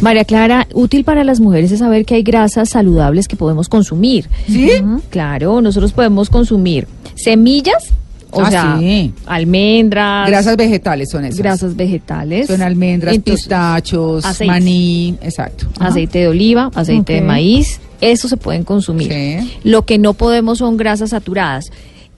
María Clara, útil para las mujeres es saber que hay grasas saludables que podemos consumir. ¿Sí? Claro, nosotros podemos consumir semillas, o Ah, sea, sí. almendras, Grasas vegetales son esas. grasas vegetales. Son almendras, Entonces, pistachos, maní, exacto. Ajá. aceite de oliva, aceite de maíz, eso se pueden consumir. Sí. Lo que no podemos son grasas saturadas.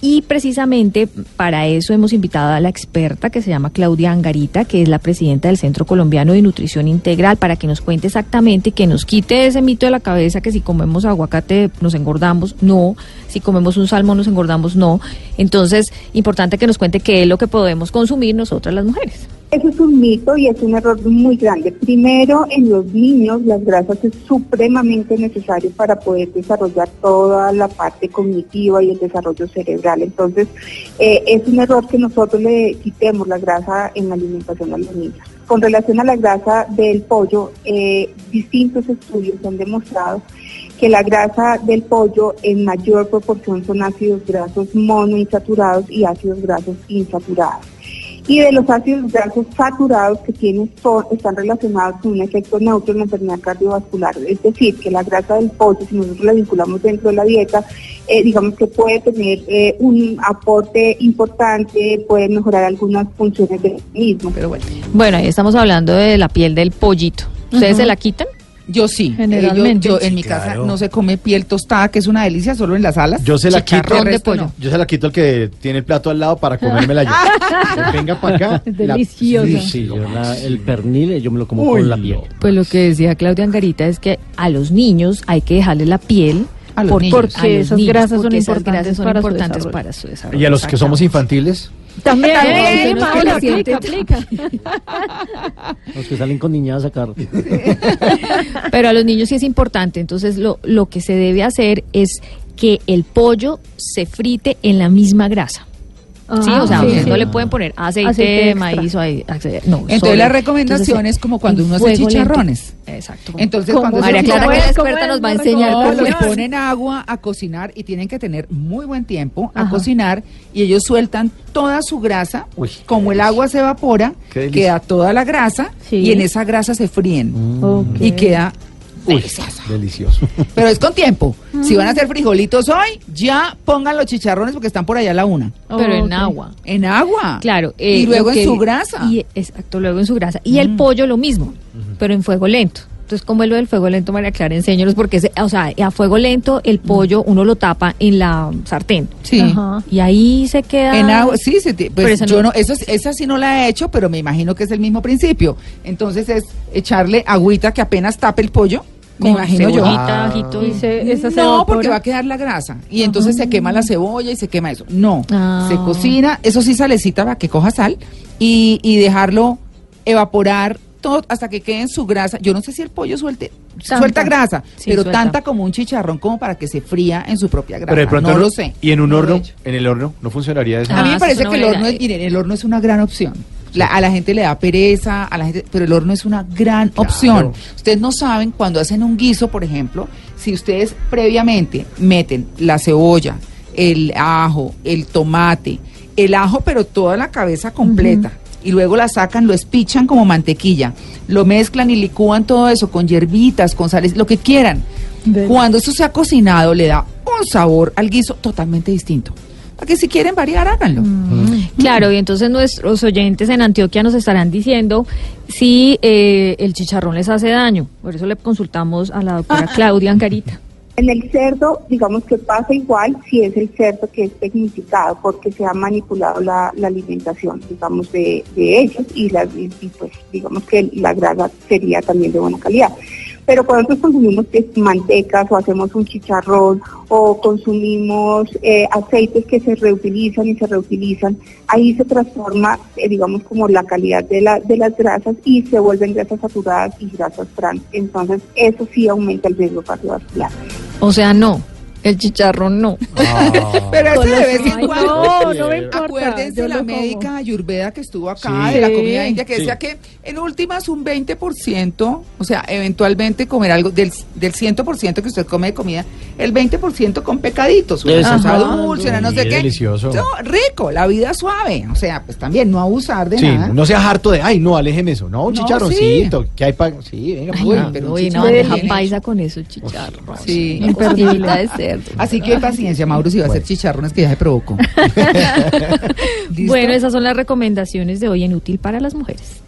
Y precisamente para eso hemos invitado a la experta que se llama Claudia Angarita, que es la presidenta del Centro Colombiano de Nutrición Integral, para que nos cuente exactamente, que nos quite ese mito de la cabeza que si comemos aguacate nos engordamos, no, si comemos un salmón nos engordamos, no. Entonces, importante que nos cuente qué es lo que podemos consumir nosotras las mujeres. Eso es un mito y es un error muy grande. Primero, en los niños las grasas es supremamente necesario para poder desarrollar toda la parte cognitiva y el desarrollo cerebral. Entonces, eh, es un error que nosotros le quitemos la grasa en la alimentación a los niños. Con relación a la grasa del pollo, eh, distintos estudios han demostrado que la grasa del pollo en mayor proporción son ácidos grasos monoinsaturados y ácidos grasos insaturados y de los ácidos grasos saturados que tienen son, están relacionados con un efecto neutro en la enfermedad cardiovascular. Es decir, que la grasa del pollo, si nosotros la vinculamos dentro de la dieta, eh, digamos que puede tener eh, un aporte importante, puede mejorar algunas funciones del mismo. Pero bueno, Bueno, ahí estamos hablando de la piel del pollito. ¿Ustedes se la quitan? Yo sí. Generalmente. Eh, yo, yo en mi casa Claro. no se come piel tostada, que es una delicia, solo en las alas. Yo se la quito. Chicharrón de resto pollo. no. Yo se la quito al que tiene el plato al lado para comérmela yo. Que Venga para acá. la- Deliciosa. Sí, Sí, yo la- el pernil yo me lo como Uy, con la piel. Pues lo que decía Claudia Angarita es que a los niños hay que dejarle la piel. A los por- niños. porque A los esas niños, grasas son porque esas importantes, grasas son para su importantes para su desarrollo. Y a los que somos infantiles, También, Paola, siente. aplica, Los que salen con niñas a sacar. Pero a los niños sí es importante. Entonces lo, lo que se debe hacer es que el pollo se frite en la misma grasa. Sí, o sea, Ah, sí, ustedes sí. no le pueden poner aceite, Aceite de maíz o ahí- aceite- no. Entonces la recomendación Entonces, es como cuando uno hace lento. chicharrones. Exacto. Entonces cuando María Clara, ¿Cómo que es la experta, nos va a enseñar. No, cómo es. ponen agua a cocinar y tienen que tener muy buen tiempo a Ajá. cocinar y ellos sueltan toda su grasa. Uy, como el agua se evapora, queda toda la grasa Sí. y en esa grasa se fríen Ok. y queda uy, delicioso. Pero es con tiempo. Si van a hacer frijolitos hoy, ya pongan los chicharrones porque están por allá a la una. Pero en agua. En agua. Claro. eh, y luego en que- su grasa. Y, exacto, luego en su grasa. Y el pollo lo mismo, pero en fuego lento. Entonces, ¿cómo es lo del fuego lento, María Clara? Enséñanos, porque, se- o sea, a fuego lento el pollo uno lo tapa en la sartén. sí. Ajá. Y ahí se queda... En agua, sí, se te- pues yo no- no, eso, es- esa sí no la he hecho, pero me imagino que es el mismo principio. Entonces es echarle agüita que apenas tape el pollo, me imagino yo. Y se- esa se No, evapora. porque va a quedar la grasa. Y entonces se quema la cebolla y se quema eso. No, Ah. se cocina, eso sí salecita para que coja sal y, y dejarlo evaporar todo hasta que quede en su grasa. Yo no sé si el pollo suelte, Tanta. suelta grasa, Sí, pero suelta. tanta como un chicharrón como para que se fría en su propia grasa. Pero de pronto no lo sé. Y en un No horno, he en el horno, no funcionaría eso. Ah, A mí me esa parece que el horno, es, miren, el horno es una gran opción. La- a la gente le da pereza, a la gente, pero el horno es una gran opción. Ustedes no saben cuando hacen un guiso, por ejemplo, si ustedes previamente meten la cebolla, el ajo, el tomate, el ajo, pero toda la cabeza completa. Y luego la sacan, lo espichan como mantequilla, lo mezclan y licúan todo eso con hierbitas, con sales, lo que quieran. Cuando eso se ha cocinado, le da un sabor al guiso totalmente distinto. Para que si quieren variar, háganlo. Claro, y entonces nuestros oyentes en Antioquia nos estarán diciendo si eh, el chicharrón les hace daño. Por eso le consultamos a la doctora Claudia Angarita. En el cerdo, digamos que pasa igual si es el cerdo que es tecnificado, porque se ha manipulado la, la alimentación, digamos, de, de ellos y, la, y, y, pues digamos que la grasa sería también de buena calidad. Pero cuando nosotros consumimos que es mantecas o hacemos un chicharrón o consumimos eh, aceites que se reutilizan y se reutilizan, ahí se transforma, eh, digamos, como la calidad de, de las grasas y se vuelven grasas saturadas y grasas trans. Entonces, eso sí aumenta el riesgo cardiovascular. O sea, no. El chicharrón no. Pero ese de vez en cuando. no, no me importa. Acuérdense yo la lo como. médica Ayurveda que estuvo acá Sí. de la comida india que Sí. decía que en últimas un 20%, o sea, eventualmente comer algo del, del 100% que usted come de comida, el 20% con pecaditos, una Eso. cosa Ajá. dulce, una no sé qué. delicioso. No, rico, la vida suave, o sea, pues también no abusar de Sí, nada. no sea harto de, ay, no, aléjeme eso. No, un No, chicharroncito. que hay para.? Sí, venga, Ay, pues. no, pero un uy, no, chicharrón bandeja bien paisa con eso, chicharrón. Sí. Costillita de Así que paciencia, Mauro, si va a hacer chicharrones que ya se provocó. Bueno, esas son las recomendaciones de hoy en Útil para las Mujeres.